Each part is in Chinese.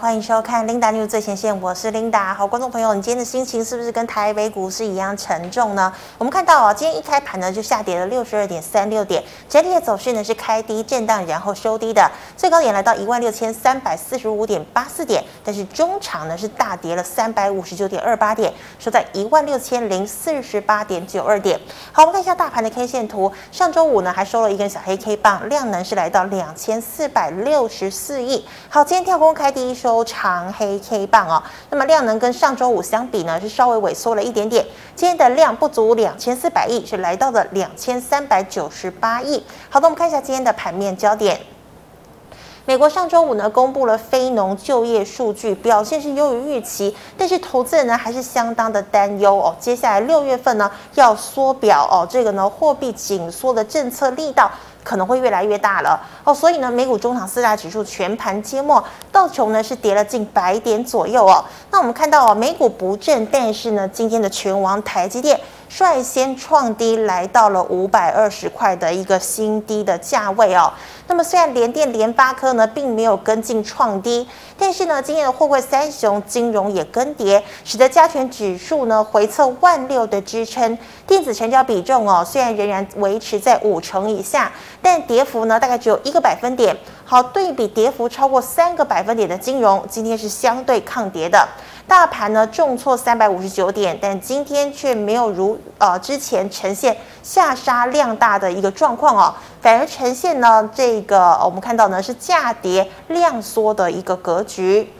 欢迎收看 Linda News 最前线，我是 Linda。好，观众朋友，你今天的心情是不是跟台北股市一样沉重呢？我们看到啊，今天一开盘呢就下跌了六十二点三六点，整体的走势呢是开低震荡，然后收低的，最高点来到一万六千三百四十五点八四点，但是中场呢是大跌了三百五十九点二八点，收在一万六千零四十八点九二点。好，我们看一下大盘的 K 线图，上周五呢还收了一根小黑 K 棒，量能是来到两千四百六十四亿。好，今天跳空开低收。收长黑 K 棒哦，那么量能跟上周五相比呢，是稍微萎缩了一点点。今天的量不足两千四百亿，是来到了两千三百九十八亿。好的，我们看一下今天的盘面焦点。美国上周五呢，公布了非农就业数据，表现是优于预期，但是投资人呢还是相当的担忧哦。接下来六月份呢要缩表哦，这个呢货币紧缩的政策力道。可能会越来越大了哦，所以呢，美股中场四大指数全盘皆末，道琼呢是跌了近百点左右哦。那我们看到哦，美股不振，但是呢，今天的权王台积电率先创低，来到了五百二十块的一个新低的价位哦。那么虽然联电、联发科呢并没有跟进创低，但是呢，今天的货柜三雄金融也跟跌，使得加权指数呢回测万六的支撑。电子成交比重哦，虽然仍然维持在五成以下，但跌幅呢大概只有一个百分点。好，对比跌幅超过三个百分点的金融，今天是相对抗跌的。大盘呢重挫三百五十九点，但今天却没有如呃之前呈现下杀量大的一个状况哦，反而呈现呢这个我们看到呢是价跌量缩的一个格局。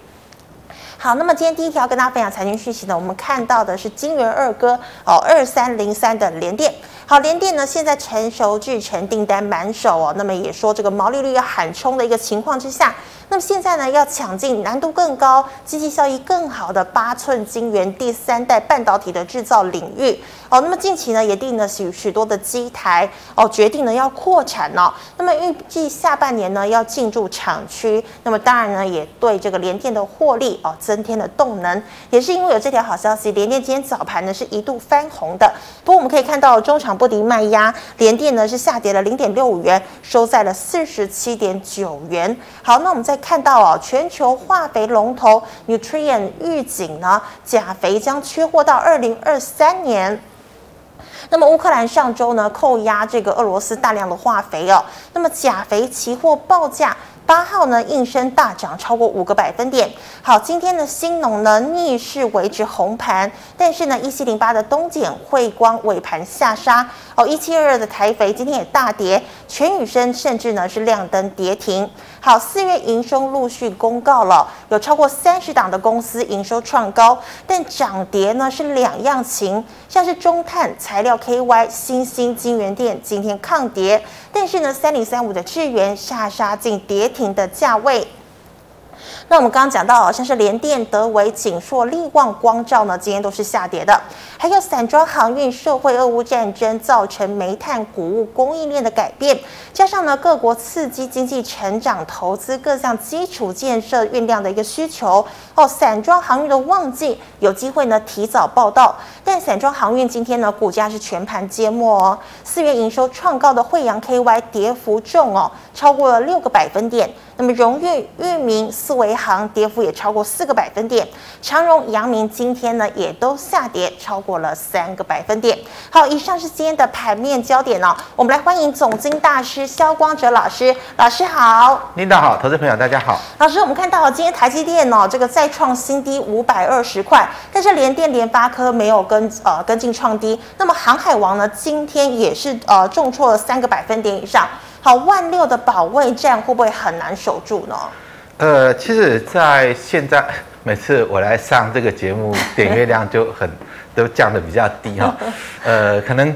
好，那么今天第一条跟大家分享财经讯息呢，我们看到的是金圆二哥哦，二三零三的联电。好，联电呢现在成熟制成订单满手哦，那么也说这个毛利率要喊冲的一个情况之下。那么现在呢，要抢进难度更高、经济效益更好的八寸晶圆第三代半导体的制造领域哦。那么近期呢，也定了许许多的机台哦，决定呢要扩产哦。那么预计下半年呢要进驻厂区。那么当然呢，也对这个联电的获利哦增添了动能。也是因为有这条好消息，联电今天早盘呢是一度翻红的。不过我们可以看到，中场不敌卖压，联电呢是下跌了零点六五元，收在了四十七点九元。好，那我们再。看到哦，全球化肥龙头 Nutrien 预警呢，钾肥将缺货到二零二三年。那么乌克兰上周呢，扣押这个俄罗斯大量的化肥哦，那么钾肥期货报价。八号呢，应声大涨超过五个百分点。好，今天的兴农呢逆势维持红盘，但是呢，一七零八的东碱、慧光尾盘下杀。哦，一七二二的台肥今天也大跌，全宇生甚至呢是亮灯跌停。好，四月营收陆续公告了，有超过三十档的公司营收创高，但涨跌呢是两样情，像是中碳材料 KY、新兴金源店今天抗跌，但是呢，三零三五的智源下杀进跌停。的价位。那我们刚刚讲到，像是联电、德微、景硕、力旺、光照呢，今天都是下跌的。还有散装航运、社会、俄乌战争造成煤炭、谷物供应链的改变，加上呢各国刺激经济成长、投资各项基础建设运量的一个需求哦，散装航运的旺季有机会呢提早报到。但散装航运今天呢股价是全盘皆末哦，四月营收创高的惠阳 KY 跌幅重哦，超过了六个百分点。那么荣誉、裕民、四维行跌幅也超过四个百分点，长荣、阳明今天呢也都下跌超过了三个百分点。好，以上是今天的盘面焦点哦。我们来欢迎总经大师萧光哲老师，老师好。领导好，投资朋友大家好。老师，我们看到今天台积电哦，这个再创新低五百二十块，但是联电、联发科没有跟呃跟进创低。那么航海王呢，今天也是呃重挫了三个百分点以上。好，万六的保卫战会不会很难守住呢？呃，其实，在现在 每次我来上这个节目，点阅量就很 都降的比较低哈。呃，可能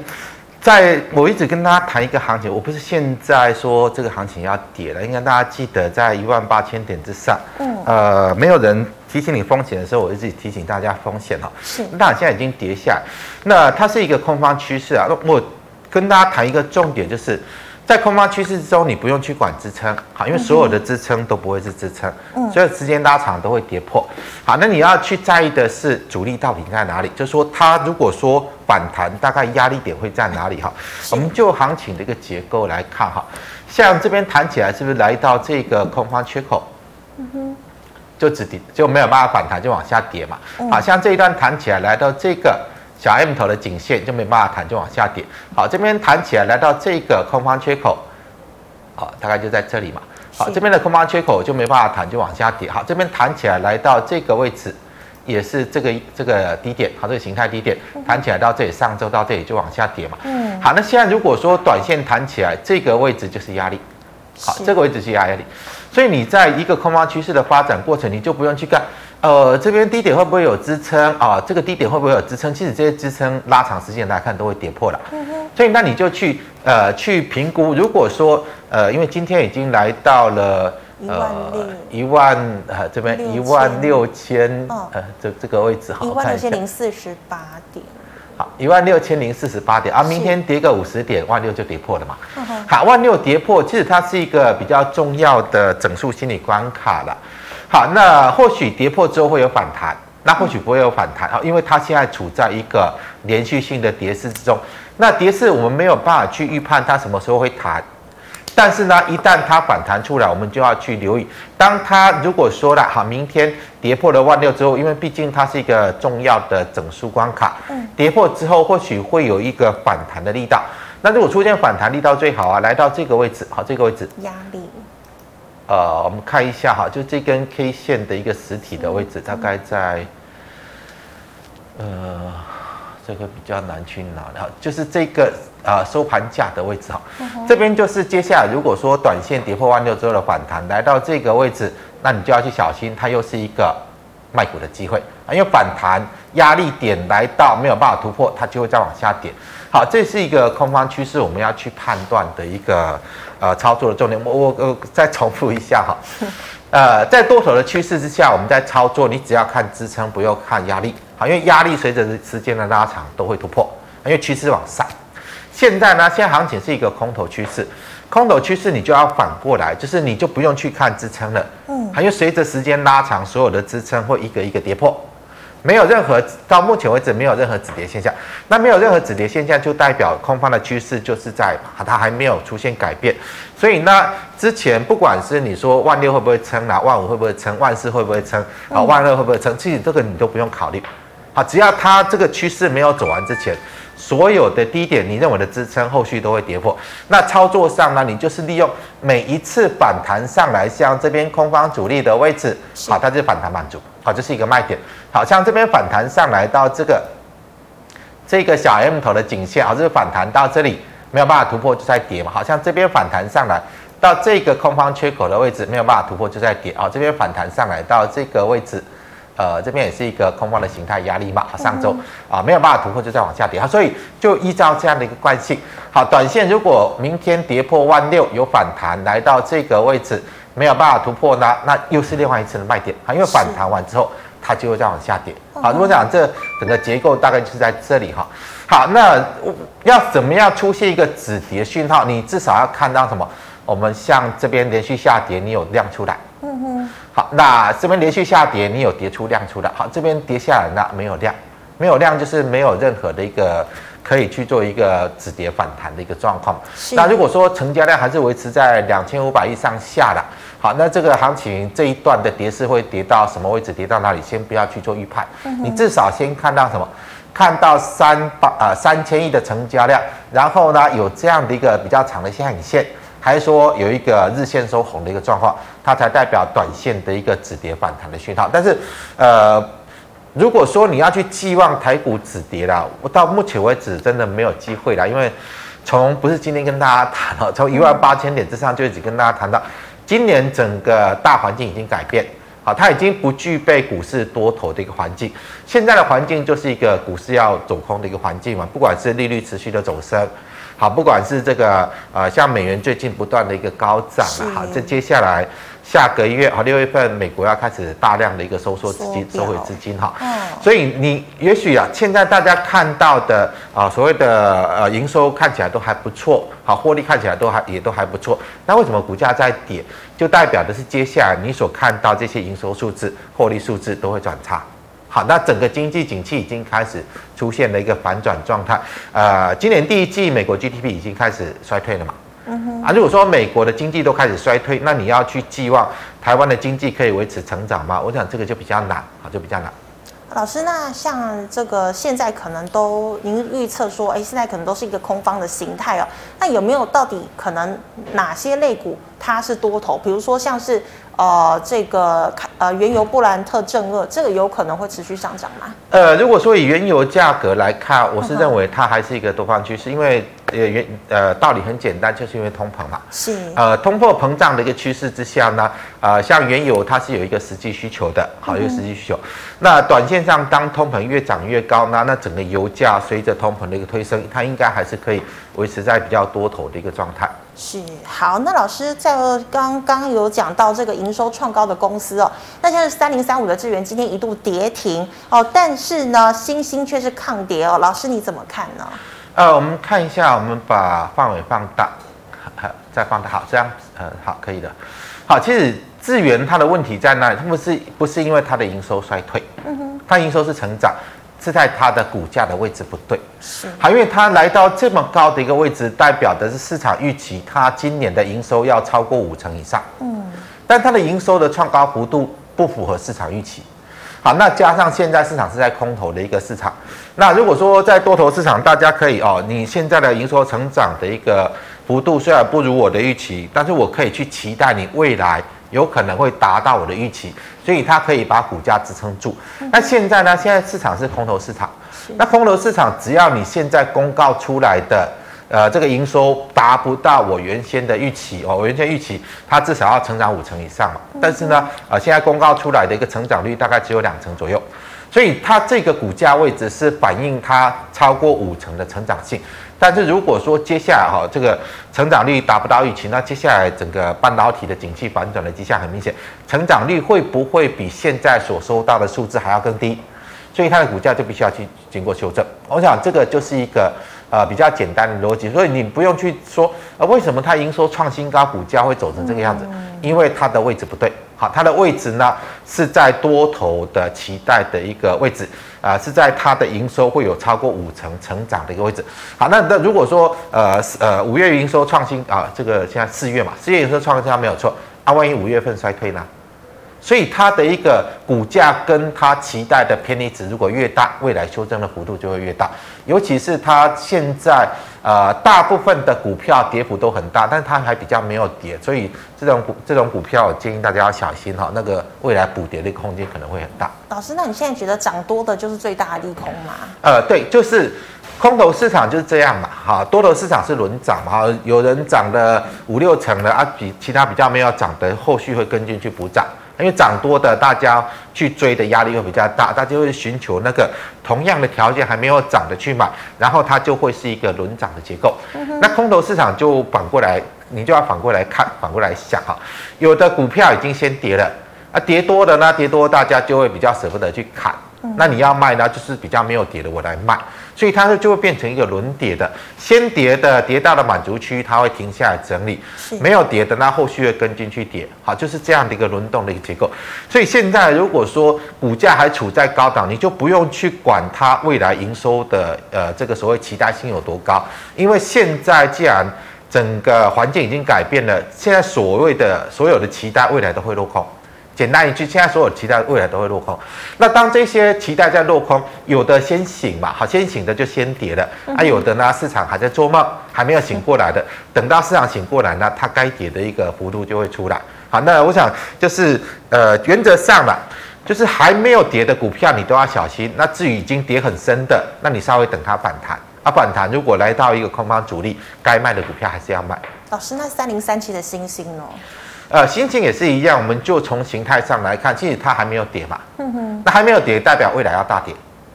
在我一直跟大家谈一个行情，我不是现在说这个行情要跌了，应该大家记得在一万八千点之上。嗯。呃，没有人提醒你风险的时候，我一直提醒大家风险哈。是。那现在已经跌下，那它是一个空方趋势啊。我跟大家谈一个重点就是。在空方趋势之中，你不用去管支撑，好，因为所有的支撑都不会是支撑，嗯，所有时间拉长都会跌破，好，那你要去在意的是主力到底在哪里，就是说它如果说反弹，大概压力点会在哪里哈？我们就行情的一个结构来看哈，像这边弹起来是不是来到这个空方缺口？嗯哼，就止跌就没有办法反弹，就往下跌嘛。嗯、好像这一段弹起来来到这个小 M 头的颈线就没办法弹，就往下跌。好，这边弹起来来到这个空方缺口，好，大概就在这里嘛。好，这边的空方缺口就没办法弹，就往下跌。好，这边弹起来来到这个位置，也是这个这个低点，好，这个形态低点弹起来到这里，上周到这里就往下跌嘛。嗯。好，那现在如果说短线弹起来，这个位置就是压力。好，这个位置是压力。所以你在一个空方趋势的发展过程，你就不用去看，呃，这边低点会不会有支撑啊？这个低点会不会有支撑？其实这些支撑拉长时间来看都会跌破了。嗯哼。所以那你就去呃去评估，如果说呃，因为今天已经来到了呃一万呃这边一万六千呃这这个位置，好，一万六千零四十八点。好，一万六千零四十八点啊，明天跌个五十点，万六就跌破了嘛。好，万六跌破，其实它是一个比较重要的整数心理关卡了。好，那或许跌破之后会有反弹，那或许不会有反弹啊，因为它现在处在一个连续性的跌势之中。那跌势我们没有办法去预判它什么时候会弹。但是呢，一旦它反弹出来，我们就要去留意。当它如果说了好，明天跌破了万六之后，因为毕竟它是一个重要的整数关卡，嗯，跌破之后或许会有一个反弹的力道。那如果出现反弹力道最好啊，来到这个位置，好，这个位置压力。呃，我们看一下哈，就这根 K 线的一个实体的位置，大概在，呃。这个比较难去拿，然后就是这个呃收盘价的位置哈，这边就是接下来如果说短线跌破万六之后的反弹来到这个位置，那你就要去小心，它又是一个卖股的机会啊，因为反弹压力点来到没有办法突破，它就会再往下跌。好，这是一个空方趋势，我们要去判断的一个呃操作的重点。我我呃再重复一下哈，呃在多头的趋势之下，我们在操作，你只要看支撑，不用看压力。好，因为压力随着时间的拉长都会突破，因为趋势往上。现在呢，现在行情是一个空头趋势，空头趋势你就要反过来，就是你就不用去看支撑了，嗯，因为随着时间拉长，所有的支撑会一个一个跌破，没有任何到目前为止没有任何止跌现象。那没有任何止跌现象，就代表空方的趋势就是在它还没有出现改变。所以呢，之前不管是你说万六会不会撑啊，万五会不会撑，万四会不会撑，啊，万二会不会撑，其实这个你都不用考虑。好，只要它这个趋势没有走完之前，所有的低点你认为的支撑，后续都会跌破。那操作上呢，你就是利用每一次反弹上来，像这边空方主力的位置，好，它就是反弹满足，好，这是一个卖点。好，像这边反弹上来到这个这个小 M 头的颈线，好，这是反弹到这里没有办法突破就在跌嘛。好像这边反弹上来到这个空方缺口的位置没有办法突破就在跌，好，这边反弹上来到这个位置。呃，这边也是一个空方的形态压力嘛，上周啊没有办法突破，就再往下跌，好，所以就依照这样的一个惯性，好，短线如果明天跌破万六有反弹来到这个位置没有办法突破那，那又是另外一次的卖点啊，因为反弹完之后它就会再往下跌，好，如果讲这整个结构大概就是在这里哈，好，那要怎么样出现一个止跌讯号？你至少要看到什么？我们像这边连续下跌，你有量出来。嗯哼，好，那这边连续下跌，你有跌出量出来。好，这边跌下来，那没有量，没有量就是没有任何的一个可以去做一个止跌反弹的一个状况。那如果说成交量还是维持在两千五百亿上下的，好，那这个行情这一段的跌势会跌到什么位置？跌到哪里？先不要去做预判，你至少先看到什么？看到三八啊三千亿的成交量，然后呢有这样的一个比较长的下影线。还是说有一个日线收红的一个状况，它才代表短线的一个止跌反弹的讯号。但是，呃，如果说你要去寄望台股止跌啦，我到目前为止真的没有机会啦，因为从不是今天跟大家谈了，从一万八千点之上就一直跟大家谈到，今年整个大环境已经改变，好，它已经不具备股市多头的一个环境，现在的环境就是一个股市要走空的一个环境嘛，不管是利率持续的走升。好，不管是这个呃，像美元最近不断的一个高涨了，好，这接下来下个月啊，六月份美国要开始大量的一个收缩资金、收回资金哈，嗯，所以你也许啊，现在大家看到的啊，所谓的呃营收看起来都还不错，好，获利看起来都还也都还不错，那为什么股价在跌？就代表的是接下来你所看到这些营收数字、获利数字都会转差。好，那整个经济景气已经开始出现了一个反转状态。呃，今年第一季美国 GDP 已经开始衰退了嘛？嗯哼。啊，如果说美国的经济都开始衰退，那你要去寄望台湾的经济可以维持成长吗？我想这个就比较难，啊，就比较难。老师，那像这个现在可能都您预测说，哎，现在可能都是一个空方的形态哦。那有没有到底可能哪些类股它是多头？比如说像是。呃，这个呃，原油布兰特正二，这个有可能会持续上涨吗？呃，如果说以原油价格来看，我是认为它还是一个多方趋势，因为呃原呃道理很简单，就是因为通膨嘛。是。呃，通货膨胀的一个趋势之下呢，呃，像原油它是有一个实际需求的，好，一个实际需求。嗯、那短线上，当通膨越涨越高，那那整个油价随着通膨的一个推升，它应该还是可以维持在比较多头的一个状态。是好，那老师在刚刚有讲到这个营收创高的公司哦，那像是三零三五的资源今天一度跌停哦，但是呢，欣兴却是抗跌哦，老师你怎么看呢？呃，我们看一下，我们把范围放大，再放大，好，这样，呃，好，可以的。好，其实智源它的问题在哪里？它不是不是因为它的营收衰退，嗯哼，它营收是成长。是在它的股价的位置不对，是好，因为它来到这么高的一个位置，代表的是市场预期它今年的营收要超过五成以上，嗯，但它的营收的创高幅度不符合市场预期，好，那加上现在市场是在空头的一个市场，那如果说在多头市场，大家可以哦，你现在的营收成长的一个幅度虽然不如我的预期，但是我可以去期待你未来。有可能会达到我的预期，所以它可以把股价支撑住。那现在呢？现在市场是空头市场。那空头市场，只要你现在公告出来的，呃，这个营收达不到我原先的预期哦，我原先预期它至少要成长五成以上嘛。但是呢，呃，现在公告出来的一个成长率大概只有两成左右，所以它这个股价位置是反映它超过五成的成长性。但是如果说接下来哈这个成长率达不到预期，那接下来整个半导体的景气反转的迹象很明显，成长率会不会比现在所收到的数字还要更低？所以它的股价就必须要去经过修正。我想这个就是一个呃比较简单的逻辑，所以你不用去说呃为什么它营收创新高，股价会走成这个样子，因为它的位置不对。好，它的位置呢是在多头的期待的一个位置。啊，是在它的营收会有超过五成成长的一个位置。好，那那如果说呃呃五月营收创新啊，这个现在四月嘛，四月营收创新没有错啊，万一五月份衰退呢？所以它的一个股价跟它期待的偏离值如果越大，未来修正的幅度就会越大。尤其是它现在呃大部分的股票跌幅都很大，但是它还比较没有跌，所以这种股这种股票我建议大家要小心哈，那个未来补跌的空间可能会很大。老师，那你现在觉得涨多的就是最大的利空吗？呃，对，就是空头市场就是这样嘛，哈，多头市场是轮涨嘛，有人涨了五六成的啊，比其他比较没有涨的，后续会跟进去补涨。因为涨多的，大家去追的压力会比较大，大家会寻求那个同样的条件还没有涨的去买，然后它就会是一个轮涨的结构。那空头市场就反过来，你就要反过来看，反过来想哈，有的股票已经先跌了，啊，跌多的呢，跌多大家就会比较舍不得去砍。那你要卖呢，就是比较没有跌的，我来卖，所以它就会变成一个轮跌的，先跌的跌到了满足区，它会停下来整理，没有跌的那后续会跟进去跌，好，就是这样的一个轮动的一个结构。所以现在如果说股价还处在高档，你就不用去管它未来营收的呃这个所谓期待性有多高，因为现在既然整个环境已经改变了，现在所谓的所有的期待未来都会落空。简单一句，现在所有期待未来都会落空。那当这些期待在落空，有的先醒嘛，好，先醒的就先跌了，啊，有的呢，市场还在做梦，还没有醒过来的，等到市场醒过来呢，它该跌的一个幅度就会出来。好，那我想就是呃，原则上嘛，就是还没有跌的股票你都要小心。那至于已经跌很深的，那你稍微等它反弹。啊，反弹如果来到一个空方主力，该卖的股票还是要卖。老师，那三零三七的星星呢？呃，心情也是一样，我们就从形态上来看，其实它还没有跌嘛。嗯哼。那还没有跌，代表未来要大跌，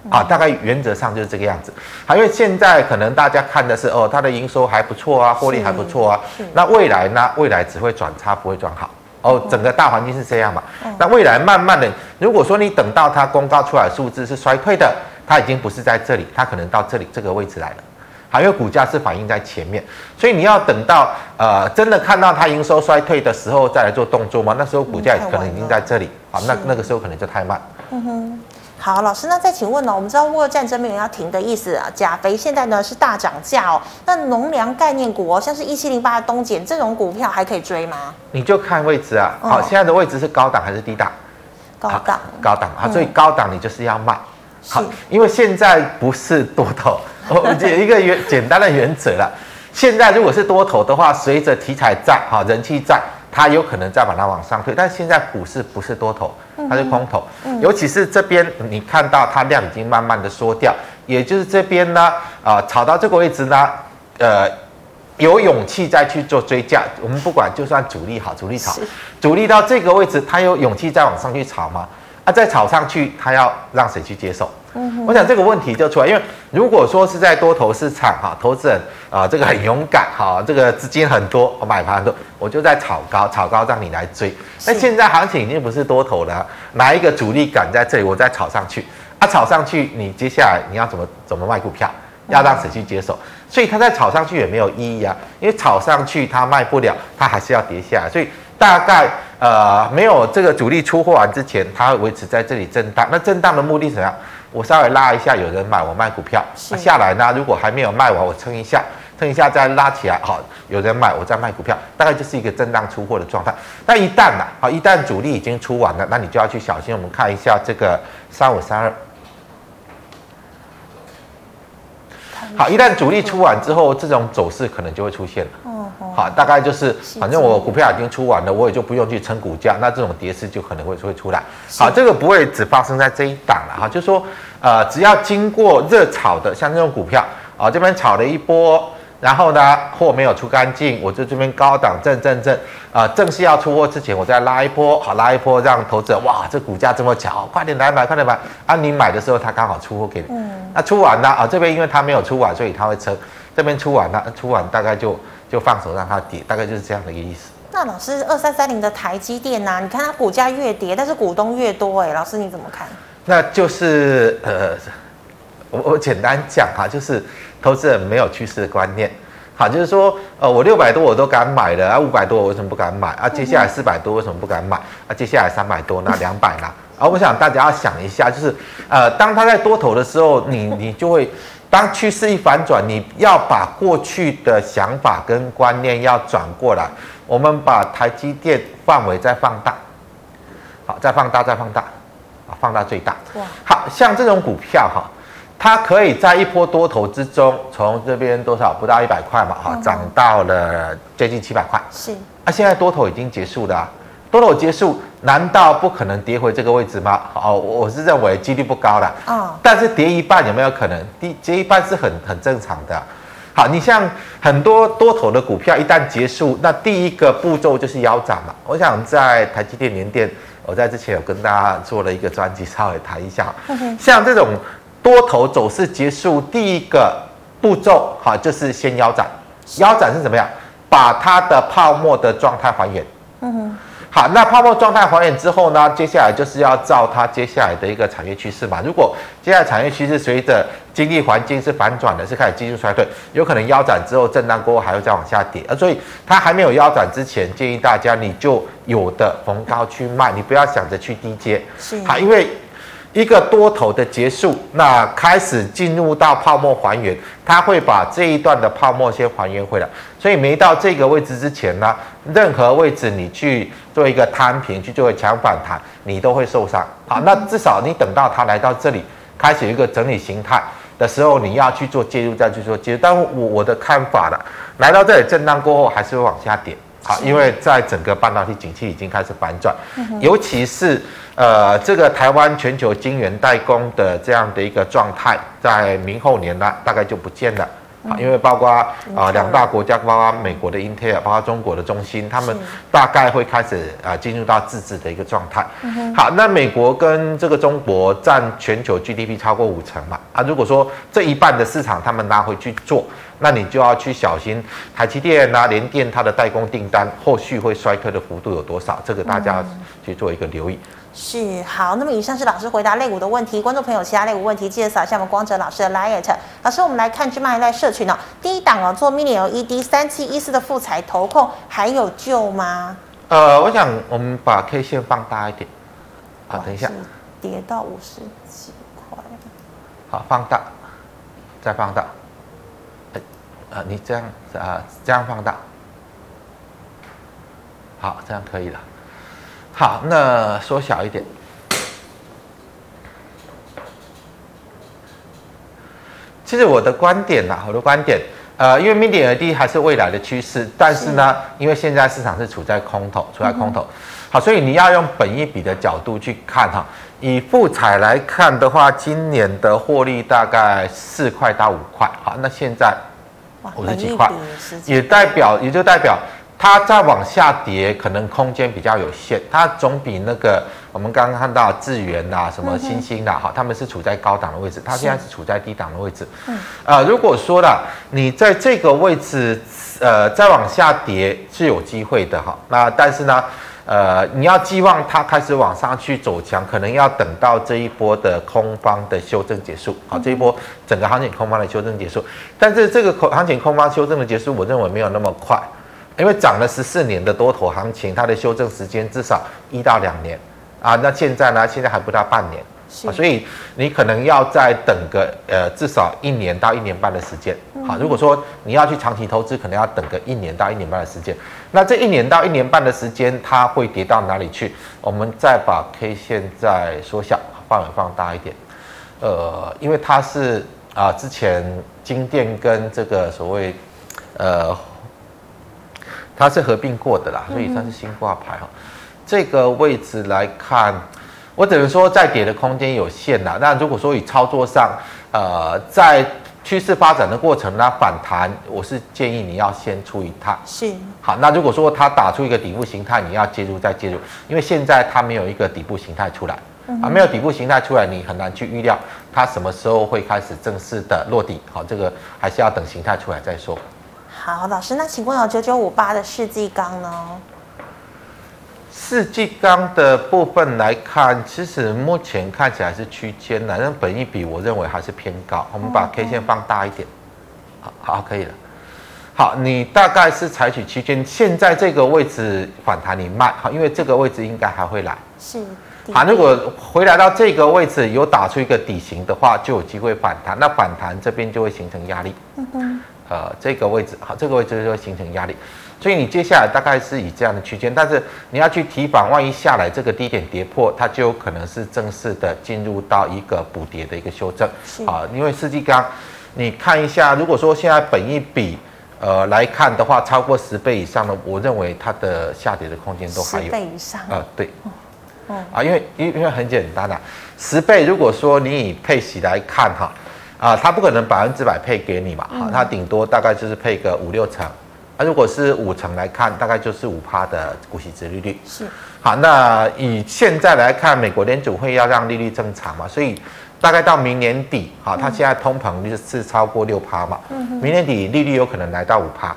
啊，大概原则上就是这个样子。好，因为现在可能大家看的是哦，它的营收还不错啊，获利还不错啊。那未来呢？未来只会转差，不会转好。哦，整个大环境是这样嘛。那未来慢慢的，如果说你等到它公告出来数字是衰退的，它已经不是在这里，它可能到这里这个位置来了。还有股价是反映在前面，所以你要等到呃真的看到它营收衰退的时候再来做动作吗？那时候股价可能已经在这里，好，那那个时候可能就太慢。嗯哼，好，老师，那再请问呢？我们知道乌俄战争没有要停的意思啊，钾肥现在呢是大涨价哦。那农粮概念股哦，像是一七零八的东碱这种股票还可以追吗？你就看位置啊。好，现在的位置是高档还是低档？高档，高档啊。所以高档你就是要卖。好，因为现在不是多头，我有一个原简单的原则了。现在如果是多头的话，随着题材在，哈，人气在，它有可能再把它往上推。但现在股市不是多头，它是空头。嗯、尤其是这边，你看到它量已经慢慢的缩掉，也就是这边呢，啊、呃，炒到这个位置呢，呃，有勇气再去做追价。我们不管，就算主力好，主力炒，主力到这个位置，它有勇气再往上去炒吗？啊，再炒上去，它要让谁去接受？嗯，我想这个问题就出来，因为如果说是在多头市场哈，投资人啊，这个很勇敢哈，这个资金很多，我买盘很多，我就在炒高，炒高让你来追。那现在行情已经不是多头了，哪一个主力敢在这里，我再炒上去？啊，炒上去，你接下来你要怎么怎么卖股票？要让谁去接手？所以他再炒上去也没有意义啊，因为炒上去他卖不了，他还是要跌下来，所以。大概呃没有这个主力出货完之前，它会维持在这里震荡。那震荡的目的是怎样？我稍微拉一下，有人买，我卖股票。那下来呢？如果还没有卖完，我撑一下，撑一下再拉起来，好，有人买，我再卖股票。大概就是一个震荡出货的状态。但一旦呢，好，一旦主力已经出完了，那你就要去小心。我们看一下这个三五三二。好，一旦主力出完之后，这种走势可能就会出现了。好，大概就是，反正我股票已经出完了，我也就不用去撑股价，那这种跌势就可能会会出来。好，这个不会只发生在这一档了哈，就是说，呃，只要经过热炒的，像这种股票啊，这边炒了一波，然后呢，货没有出干净，我就这边高档震震震，啊，正式要出货之前，我再拉一波，好，拉一波让投资者哇，这股价这么巧，快点来买，快点买啊！你买的时候，他刚好出货给你，嗯，那出完了啊，这边因为他没有出完，所以他会撑，这边出完了，出完大概就。就放手让它跌，大概就是这样的一个意思。那老师，二三三零的台积电呐，你看它股价越跌，但是股东越多，哎，老师你怎么看？那就是呃，我我简单讲哈，就是投资人没有趋势的观念，好，就是说呃，我六百多我都敢买了啊，五百多我为什么不敢买啊？接下来四百多为什么不敢买啊？接下来三百多那两百呢？啊，我想大家要想一下，就是呃，当他在多头的时候，你你就会。当趋势一反转，你要把过去的想法跟观念要转过来。我们把台积电范围再放大，好，再放大，再放大，啊，放大最大。哇，好像这种股票哈，它可以在一波多头之中，从这边多少不到一百块嘛，哈，涨到了接近七百块。是，啊，现在多头已经结束了啊。多头结束，难道不可能跌回这个位置吗？哦，我是认为几率不高了。哦，但是跌一半有没有可能？跌跌一半是很很正常的。好，你像很多多头的股票一旦结束，那第一个步骤就是腰斩嘛。我想在台积电、联电，我在之前有跟大家做了一个专辑，稍微谈一下。像这种多头走势结束，第一个步骤好就是先腰斩。腰斩是怎么样？把它的泡沫的状态还原。嗯哼。好，那泡沫状态还原之后呢？接下来就是要照它接下来的一个产业趋势嘛。如果接下来产业趋势随着经济环境是反转的，是开始技术衰退，有可能腰斩之后震荡过后还会再往下跌。啊，所以它还没有腰斩之前，建议大家你就有的逢高去卖，你不要想着去低接。是。好，因为。一个多头的结束，那开始进入到泡沫还原，它会把这一段的泡沫先还原回来。所以没到这个位置之前呢，任何位置你去做一个摊平，去做一个强反弹，你都会受伤。好，那至少你等到它来到这里，开始一个整理形态的时候，你要去做介入，再去做介入。但我我的看法呢，来到这里震荡过后，还是会往下跌。好，因为在整个半导体景气已经开始反转，尤其是。呃，这个台湾全球晶圆代工的这样的一个状态，在明后年呢，大概就不见了。啊，因为包括啊、呃、两大国家，包括美国的 Intel，，包括中国的中芯，他们大概会开始啊、呃、进入到自制的一个状态。好，那美国跟这个中国占全球 GDP 超过五成嘛。啊，如果说这一半的市场他们拿回去做，那你就要去小心台积电啊、联电它的代工订单后续会衰退的幅度有多少，这个大家去做一个留意。是好，那么以上是老师回答类股的问题，观众朋友其他类股问题，记得扫一下我们光哲老师的 liet。老师，我们来看芝麻一代社群哦，第一档哦，做 Mini LED 三七一四的富采投控还有救吗？呃，我想我们把 K 线放大一点，好，等一下，跌到五十几块。好，放大，再放大。哎，啊，你这样子啊，这样放大。好，这样可以了。好，那缩小一点。其实我的观点呐，我的观点，呃，因为 Mini LED 还是未来的趋势，但是呢，是因为现在市场是处在空头，处在空头，嗯、好，所以你要用本一比的角度去看哈。以富彩来看的话，今年的获利大概四块到五块，好，那现在五十几块，也代表，也就代表。它再往下跌，可能空间比较有限。它总比那个我们刚刚看到智源呐、什么欣兴呐，哈，他们是处在高档的位置，它现在是处在低档的位置。嗯，呃，如果说了你在这个位置，呃，再往下跌是有机会的哈。那但是呢，呃，你要寄望它开始往上去走强，可能要等到这一波的空方的修正结束。好，这一波整个行情空方的修正结束，但是这个空行情空方修正的结束，我认为没有那么快。因为涨了十四年的多头行情，它的修正时间至少一到两年啊。那现在呢？现在还不到半年，啊，所以你可能要再等个呃至少一年到一年半的时间。好，如果说你要去长期投资，可能要等个一年到一年半的时间。那这一年到一年半的时间，它会跌到哪里去？我们再把 K 线再缩小，范围放大一点。呃，因为它是啊，之前金店跟这个所谓呃。它是合并过的啦，所以它是新挂牌哈。这个位置来看，我只能说在跌的空间有限啦。那如果说以操作上，呃，在趋势发展的过程那反弹，我是建议你要先出一趟。是。好，那如果说它打出一个底部形态，你要介入再介入，因为现在它没有一个底部形态出来，啊，没有底部形态出来，你很难去预料它什么时候会开始正式的落底。好，这个还是要等形态出来再说。好，老师，那请问有九九五八的世纪钢呢？世纪钢的部分来看，其实目前看起来是区间的，那本一比我认为还是偏高。我们把 K 线放大一点，好好可以了。好，你大概是采取区间，现在这个位置反弹你卖，好，因为这个位置应该还会来。是。好，如果回来到这个位置有打出一个底型的话，就有机会反弹。那反弹这边就会形成压力。嗯哼。呃，这个位置好，这个位置就会形成压力，所以你接下来大概是以这样的区间，但是你要去提防，万一下来这个低点跌破，它就有可能是正式的进入到一个补跌的一个修正。啊，因为世纪钢，你看一下，如果说现在本一比呃来看的话，超过十倍以上的，我认为它的下跌的空间都还有。十倍以上。呃，对。哦。啊，因为因因为很简单啊，十倍，如果说你以配息来看哈。啊，它不可能百分之百配给你嘛，哈，它顶多大概就是配个五六成，啊，如果是五成来看，大概就是五趴的股息值利率。是，好，那以现在来看，美国联储会要让利率正常嘛，所以大概到明年底，好，它现在通膨率是超过六趴嘛，嗯明年底利率有可能来到五趴。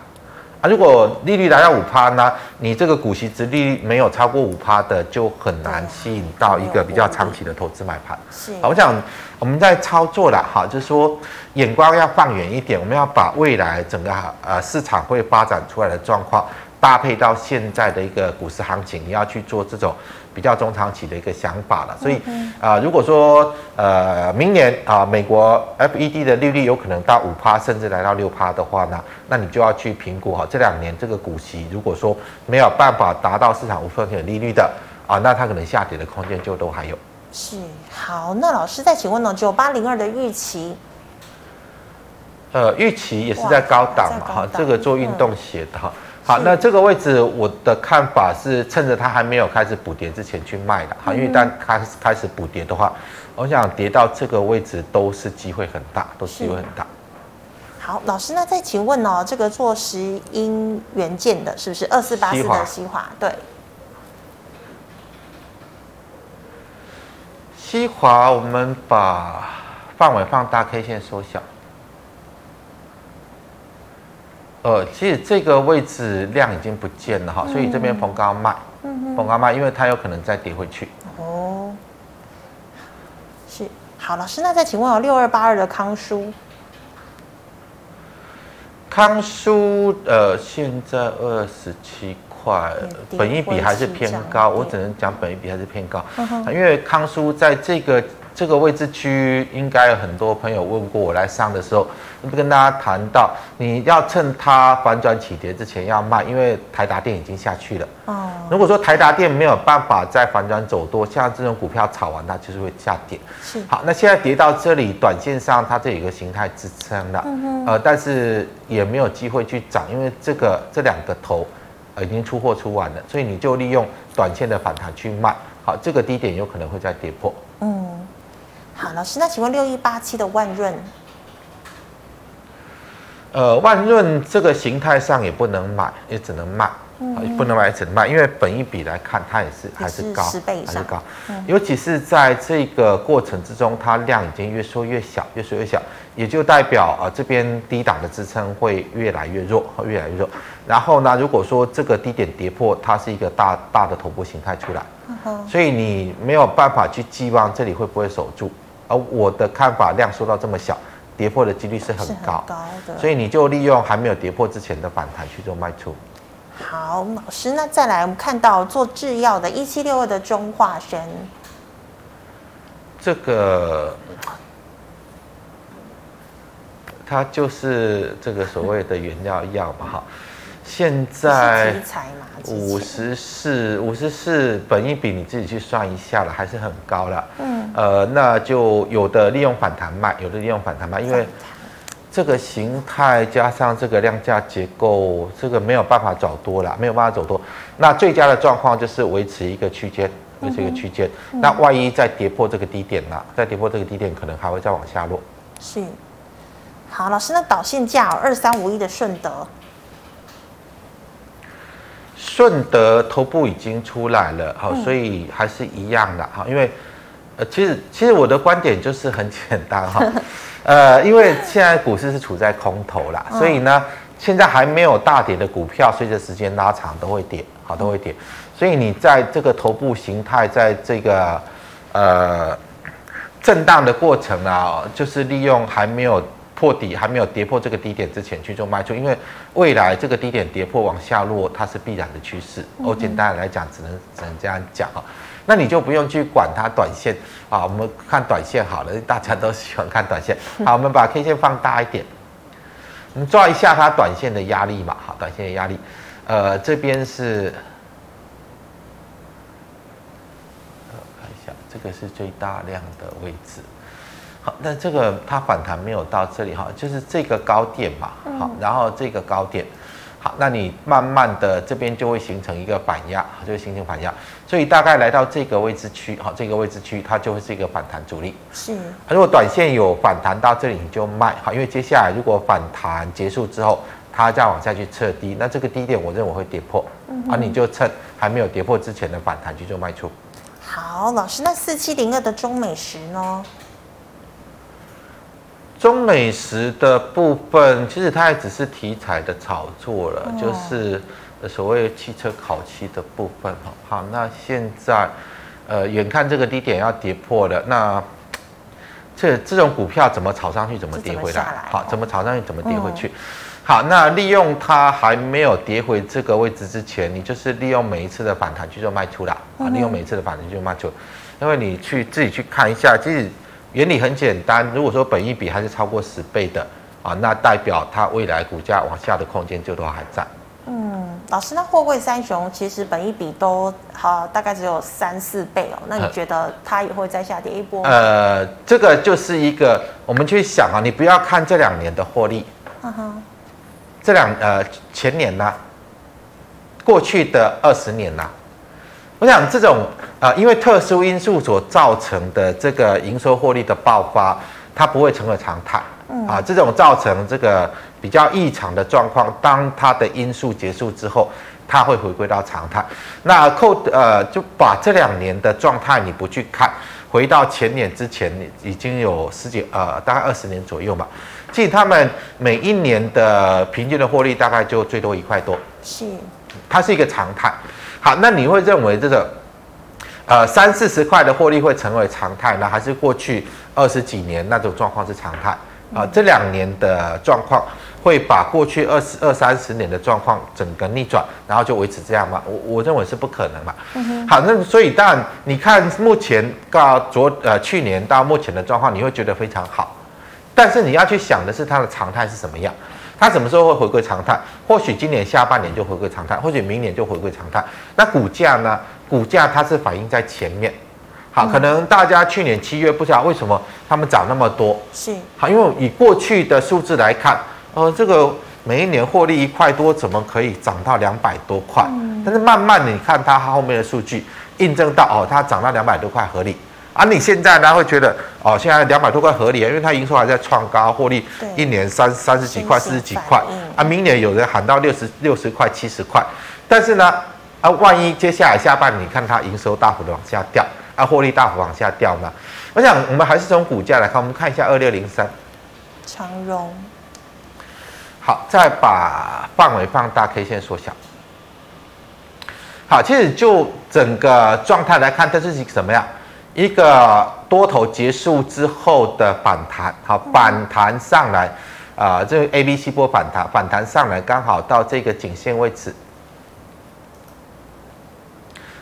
啊，如果利率达到五趴呢，你这个股息值利率没有超过五趴的，就很难吸引到一个比较长期的投资买盘。是，我想我们在操作了，哈，就是说眼光要放远一点，我们要把未来整个呃市场会发展出来的状况搭配到现在的一个股市行情，你要去做这种。比较中长期的一个想法了，所以啊、呃，如果说呃明年啊、呃、美国 FED 的利率有可能到五趴，甚至来到六趴的话呢，那你就要去评估哈，这两年这个股息如果说没有办法达到市场无风险利率的啊，那它可能下跌的空间就都还有。是，好，那老师再请问呢，九八零二的预期，呃，预期也是在高档嘛，哈，这个做运动鞋的哈。好，那这个位置我的看法是趁着它还没有开始补跌之前去卖的，好，因为一旦开始开始补跌的话，我想跌到这个位置都是机会很大，都是机会很大。好，老师，那再请问哦，这个做石英元件的，是不是二四八四的西华？对，西华，我们把范围放大，K 线缩小。呃，其实这个位置量已经不见了哈，所以这边逢高卖，嗯，逢高卖，因为它有可能再跌回去。哦，是，好，老师，那再请问有六二八二的康叔，康叔呃，现在二十七块，本一比还是偏高，我只能讲本一比还是偏高，因为康叔在这个。这个位置区应该有很多朋友问过我来上的时候，跟大家谈到，你要趁它反转起跌之前要卖，因为台达电已经下去了。哦。如果说台达电没有办法再反转走多，像这种股票炒完它就是会下跌。是。好，那现在跌到这里，短线上它这有一个形态支撑了。呃，但是也没有机会去涨，因为这个这两个头，呃，已经出货出完了，所以你就利用短线的反弹去卖。好，这个低点有可能会再跌破。嗯。好，老师，那请问六一八七的万润，呃，万润这个形态上也不能买，也只能卖，嗯、不能买也只能卖，因为本一比来看，它也是还是高，还是高，嗯、尤其是在这个过程之中，它量已经越缩越小，越缩越小，也就代表啊、呃、这边低档的支撑会越来越弱，越来越弱。然后呢，如果说这个低点跌破，它是一个大大的头部形态出来，嗯、所以你没有办法去寄望这里会不会守住。而我的看法，量缩到这么小，跌破的几率是很高，很高的，所以你就利用还没有跌破之前的反弹去做卖出。好，老师，那再来，我们看到做制药的一七六二的中化生，这个它就是这个所谓的原料药嘛，哈。现在五十四，五十四本一比你自己去算一下了，还是很高了。嗯，呃，那就有的利用反弹卖，有的利用反弹卖，因为这个形态加上这个量价结构，这个没有办法走多了，没有办法走多。那最佳的状况就是维持一个区间，维持一个区间。嗯、那万一再跌破这个低点了，再跌破这个低点，可能还会再往下落。是。好，老师，那导线价二三五一的顺德。顺德头部已经出来了，好，所以还是一样的哈，因为，呃，其实其实我的观点就是很简单哈，呃，因为现在股市是处在空头啦，所以呢，现在还没有大跌的股票，随着时间拉长都会跌，好，都会跌，所以你在这个头部形态，在这个呃震荡的过程啊，就是利用还没有。破底还没有跌破这个低点之前去做卖出，因为未来这个低点跌破往下落，它是必然的趋势。我简单来讲，只能只能这样讲哈。那你就不用去管它短线啊，我们看短线好了，大家都喜欢看短线。好，我们把 K 线放大一点，我们抓一下它短线的压力嘛。好，短线的压力，呃，这边是，看一下，这个是最大量的位置。好，那这个它反弹没有到这里哈，就是这个高点嘛，好，然后这个高点，好，那你慢慢的这边就会形成一个反压，就会形成反压，所以大概来到这个位置区，好，这个位置区它就会是一个反弹阻力。是，如果短线有反弹到这里你就卖，好，因为接下来如果反弹结束之后，它再往下去测低，那这个低点我认为会跌破，嗯哼，啊，你就趁还没有跌破之前的反弹去做卖出。好，老师，那四七零二的中美食呢？中美食的部分，其实它也只是题材的炒作了，就是所谓汽车烤漆的部分哈。好，那现在，呃，远看这个低点要跌破了，那 这这种股票怎么炒上去，怎么跌回来？好，怎么炒上去，怎么跌回去？好，那利用它还没有跌回这个位置之前，你就是利用每一次的反弹去做卖出啦。啊，利用每一次的反弹去做卖出，因为你去自己去看一下，其实。原理很简单，如果说本益比还是超过十倍的啊，那代表它未来股价往下的空间就都还在。嗯，老师，那货柜三雄其实本益比都好，大概只有三四倍哦。那你觉得它也会再下跌一波？呃，这个就是一个我们去想啊，你不要看这两年的获利，嗯哼，这两呃前年呢，过去的二十年呢。我想这种啊，因为特殊因素所造成的这个营收获利的爆发，它不会成为常态。嗯啊，这种造成这个比较异常的状况，当它的因素结束之后，它会回归到常态。那扣呃，就把这两年的状态你不去看，回到前年之前，已经有十几呃，大概二十年左右吧。其实他们每一年的平均的获利大概就最多一块多。是，它是一个常态。好，那你会认为这个，呃，三四十块的获利会成为常态呢，还是过去二十几年那种状况是常态？啊，这两年的状况会把过去二十二三十年的状况整个逆转，然后就维持这样吗？我我认为是不可能嘛。嗯。好，那所以当然你看目前到昨呃去年到目前的状况，你会觉得非常好，但是你要去想的是它的常态是什么样，它什么时候会回归常态？或许今年下半年就回归常态，或许明年就回归常态。那股价呢？股价它是反映在前面。好，可能大家去年七月不知道为什么他们涨那么多，是好，因为以过去的数字来看，呃，这个每一年获利一块多，怎么可以涨到两百多块？嗯，但是慢慢你看它后面的数据，印证到哦，它涨到两百多块合理。而、啊、你现在呢会觉得哦，现在两百多块合理，因为它营收还在创高，获利一年三三十几块、四十几块，啊，明年有人喊到六十六十块、七十块，但是呢，啊，万一接下来下半年你看它营收大幅的往下掉。啊，获利大幅往下掉呢？我想我们还是从股价来看，我们看一下二六零三长荣。好，再把范围放大，K 线缩小。好，其实就整个状态来看，它是什么样？一个多头结束之后的反弹。好，反弹上来啊、呃，这个 A、B、C 波反弹，反弹上来刚好到这个颈线位置。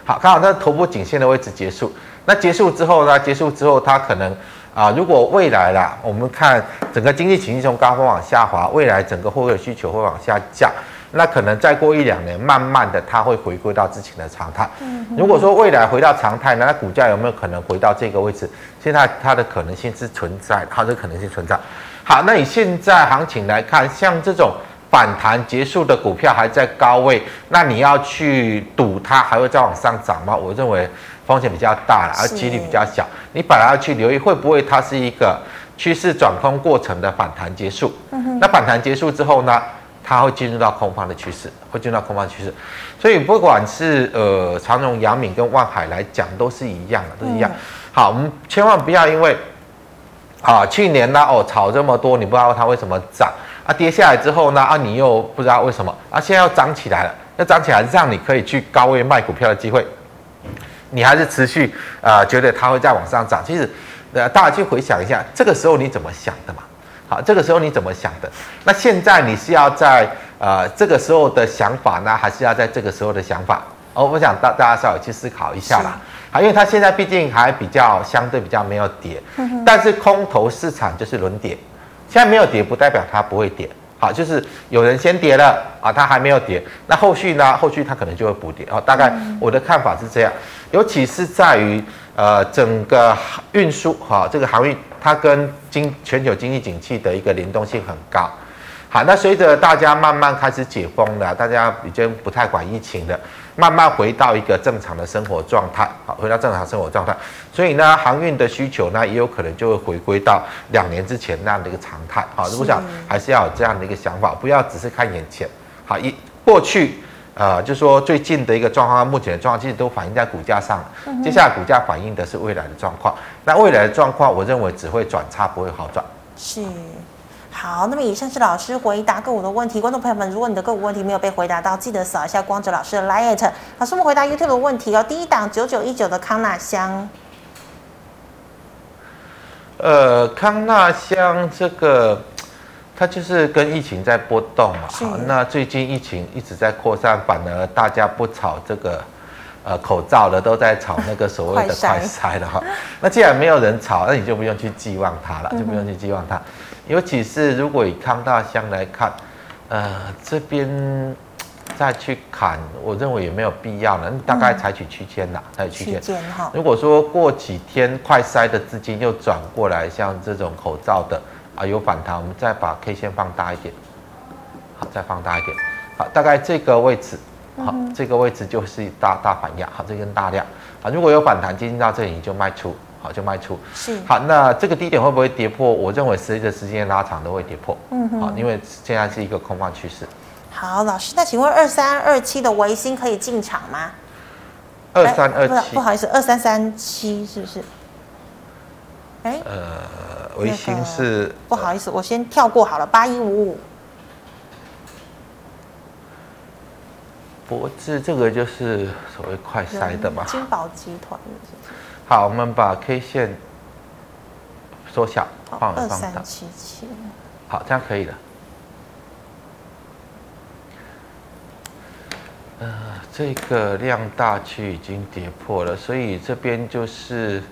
好，刚好在头部颈线的位置结束。那结束之后呢？结束之后，它可能啊、呃，如果未来啦，我们看整个经济情绪从高峰往下滑，未来整个货币需求会往下降。那可能再过一两年，慢慢的它会回归到之前的常态。嗯。如果说未来回到常态，那股价有没有可能回到这个位置？现在它的可能性是存在，它的可能性存在。好，那以现在行情来看，像这种。反弹结束的股票还在高位，那你要去赌它还会再往上涨吗？我认为风险比较大了，而几率比较小。你本来要去留意会不会它是一个趋势转空过程的反弹结束。那反弹结束之后呢，它会进入到空方的趋势，会进入到空方趋势。所以不管是呃长荣、阳敏跟万海来讲，都是一样的，都是一样。好，我们千万不要因为啊去年呢哦炒这么多，你不知道它为什么涨。啊，跌下来之后呢？啊，你又不知道为什么啊？现在要涨起来了，要涨起来，让你可以去高位卖股票的机会，你还是持续啊、呃，觉得它会再往上涨。其实，呃，大家去回想一下，这个时候你怎么想的嘛？好，这个时候你怎么想的？那现在你是要在呃这个时候的想法呢，还是要在这个时候的想法？哦，我想大大家稍微去思考一下啦。好，因为它现在毕竟还比较相对比较没有跌，但是空头市场就是轮跌。现在没有跌，不代表它不会跌。好，就是有人先跌了啊，它还没有跌，那后续呢？后续它可能就会补跌。哦，大概我的看法是这样，尤其是在于呃整个运输哈，这个航运它跟经全球经济景气的一个联动性很高。好，那随着大家慢慢开始解封了，大家已经不太管疫情了。慢慢回到一个正常的生活状态，好，回到正常生活状态，所以呢，航运的需求呢，也有可能就会回归到两年之前那样的一个常态，好，我想还是要有这样的一个想法，不要只是看眼前，好，一过去，呃，就说最近的一个状况，目前的状况其实都反映在股价上，接下来股价反映的是未来的状况，那未来的状况，我认为只会转差，不会好转，是。好，那么以上是老师回答个股的问题。观众朋友们，如果你的个股问题没有被回答到，记得扫一下光哲老师的 LINE。老师，我们回答 YouTube 的问题哦。第一档九九一九的康纳香，呃，康纳香这个，它就是跟疫情在波动嘛。好，那最近疫情一直在扩散，反而大家不炒这个呃口罩的，都在炒那个所谓的快筛了哈。那既然没有人炒，那你就不用去寄望它了，就不用去寄望它。尤其是如果以康大香来看，呃，这边再去砍，我认为也没有必要了。大概采取区间啦，采取区间。如果说过几天快筛的资金又转过来，像这种口罩的啊有反弹，我们再把 K 线放大一点，好，再放大一点，好，大概这个位置，好，这个位置就是大大反压，好，这根大量，啊，如果有反弹接近到这里，你就卖出。好，就卖出。是。好，那这个低点会不会跌破？我认为随着时间拉长都会跌破。嗯哼。好，因为现在是一个空方趋势。好，老师，那请问二三二七的维新可以进场吗？二三二七，不好意思，二三三七是不是？哎、欸，呃，微星是、那个。不好意思，我先跳过好了，八一五五。博智这个就是所谓快筛的嘛。金宝集团？好，我们把 K 线缩小范围二放大三，七七，好，这样可以了。呃，这个量大区已经跌破了，所以这边就是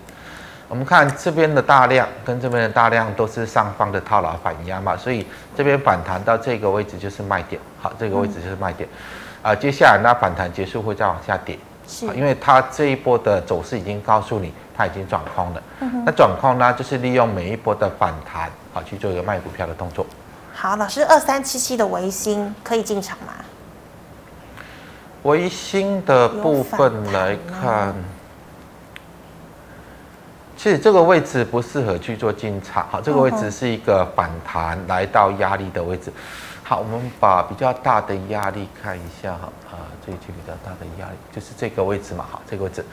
我们看这边的大量跟这边的大量都是上方的套牢反压嘛，所以这边反弹到这个位置就是卖点。好，这个位置就是卖点。啊、呃，接下来那反弹结束会再往下跌，是，因为它这一波的走势已经告诉你它已经转空了。嗯，那转空呢，就是利用每一波的反弹，好去做一个卖股票的动作。好，老师，二三七七的维新可以进场吗？维新的部分来看，其实这个位置不适合去做进场。好，这个位置是一个反弹来到压力的位置。好，我们把比较大的压力看一下哈啊，这一期比较大的压力就是这个位置嘛。好，这个位置。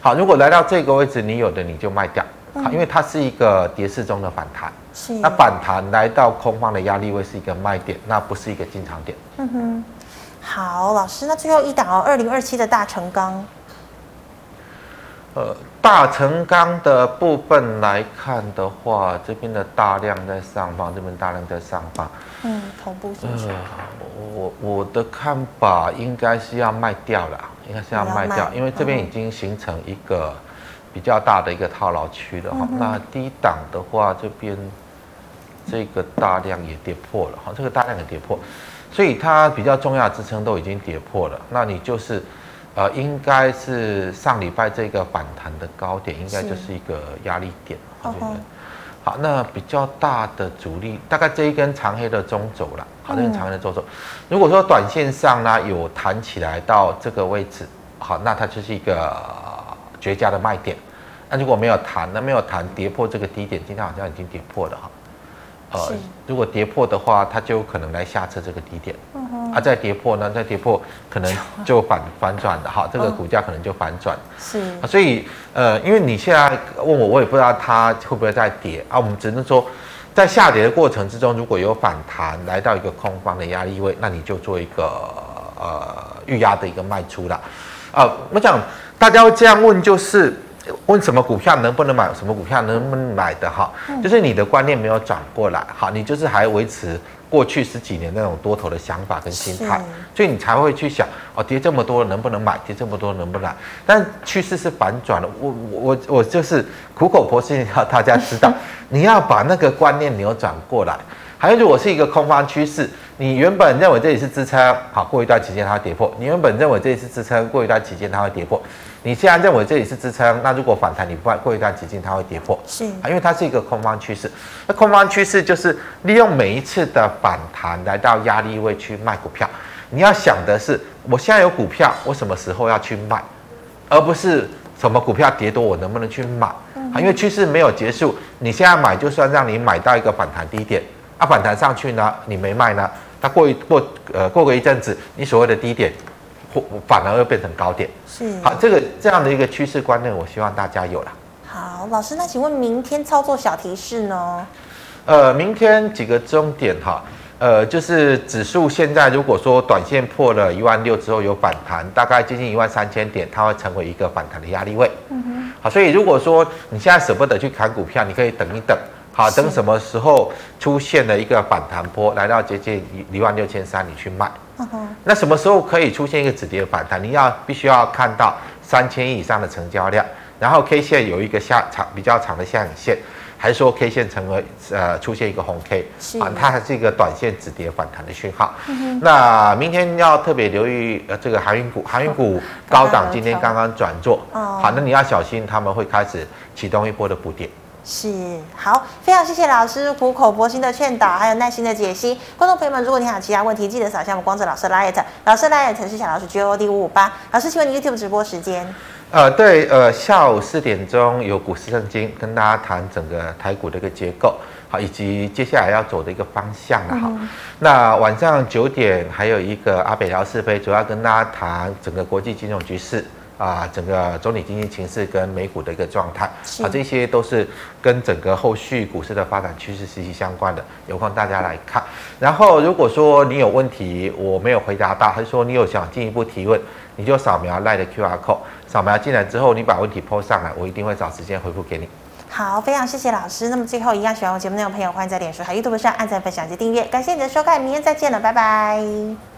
好，如果来到这个位置，你有的你就卖掉。好，因为它是一个跌势中的反弹。是。那反弹来到空方的压力位是一个卖点，那不是一个进场点。嗯哼。好，老师，那最后一档哦，二零二七的大成钢。呃，大成钢的部分来看的话，这边的大量在上方，这边大量在上方。嗯，同步进场。呃，我我的看法应该是要卖掉了，应该是要卖掉，因为这边已经形成一个比较大的一个套牢区了哈。嗯、那低档的话，这边这个大量也跌破了哈，这个大量也跌破。所以它比较重要的支撑都已经跌破了，那你就是，呃，应该是上礼拜这个反弹的高点，应该就是一个压力点，好，好，那比较大的阻力大概这一根长黑的中轴了，好，这根长黑的中轴，如果说短线上呢有弹起来到这个位置，好，那它就是一个绝佳的卖点，那如果没有弹，那没有弹跌破这个低点，今天好像已经跌破了哈。呃，如果跌破的话，它就有可能来下测这个低点。嗯哼。啊，再跌破呢？再跌破，可能就反反转的哈，这个股价可能就反转。是。啊，所以呃，因为你现在问我，我也不知道它会不会再跌啊。我们只能说，在下跌的过程之中，如果有反弹来到一个空方的压力位，那你就做一个呃预压的一个卖出了。啊、呃，我想大家会这样问，就是。问什么股票能不能买？什么股票能不能买的哈？就是你的观念没有转过来，好，你就是还维持过去十几年那种多头的想法跟心态，所以你才会去想哦，跌这么多能不能买？跌这么多能不能买？但趋势是反转的，我我我就是苦口婆心要大家知道，你要把那个观念扭转过来。还有，如果是一个空方趋势，你原本认为这里是支撑，好，过一段期间它会跌破；你原本认为这里是支撑，过一段期间它会跌破。你既然认为这里是支撑，那如果反弹，你不过一段时间它会跌破，是啊，因为它是一个空方趋势。那空方趋势就是利用每一次的反弹来到压力位去卖股票。你要想的是，我现在有股票，我什么时候要去卖，而不是什么股票跌多我能不能去买啊？因为趋势没有结束，你现在买就算让你买到一个反弹低点。它、啊、反弹上去呢，你没卖呢，它过一过呃过个一阵子，你所谓的低点，或反而又变成高点。是好，这个这样的一个趋势观念，我希望大家有了。好，老师，那请问明天操作小提示呢？呃，明天几个重点哈，呃，就是指数现在如果说短线破了一万六之后有反弹，大概接近一万三千点，它会成为一个反弹的压力位。嗯哼。好，所以如果说你现在舍不得去砍股票，你可以等一等。好，等什么时候出现了一个反弹波，来到接近一一万六千三，你去卖。Uh huh. 那什么时候可以出现一个止跌反弹？你要必须要看到三千亿以上的成交量，然后 K 线有一个下长比较长的下影线，还是说 K 线成为呃出现一个红 K，是啊，它还是一个短线止跌反弹的讯号。Uh. 那明天要特别留意呃这个航运股，航运股 高档今天刚刚转弱，uh. 好，那你要小心他们会开始启动一波的补跌。是好，非常谢谢老师苦口婆心的劝导，还有耐心的解析。观众朋友们，如果你还有其他问题，记得扫一下我们光哲老师 LINE，老师 LINE 是小老鼠 G O D 五五八。老师，请问你 YouTube 直播时间？呃，对，呃，下午四点钟有股市圣经跟大家谈整个台股的一个结构，好，以及接下来要走的一个方向了哈。嗯、那晚上九点还有一个阿北聊是非，主要跟大家谈整个国际金融局势。啊，整个总体经济形势跟美股的一个状态，啊，这些都是跟整个后续股市的发展趋势息息相关的，有空大家来看。然后，如果说你有问题我没有回答到，还是说你有想进一步提问，你就扫描 LINE 的 QR code，扫描进来之后，你把问题 PO 上来，我一定会找时间回复给你。好，非常谢谢老师。那么最后一样，喜欢我节目内容的朋友，欢迎在脸书还有 YouTube 上按赞、分享及订阅。感谢你的收看，明天再见了，拜拜。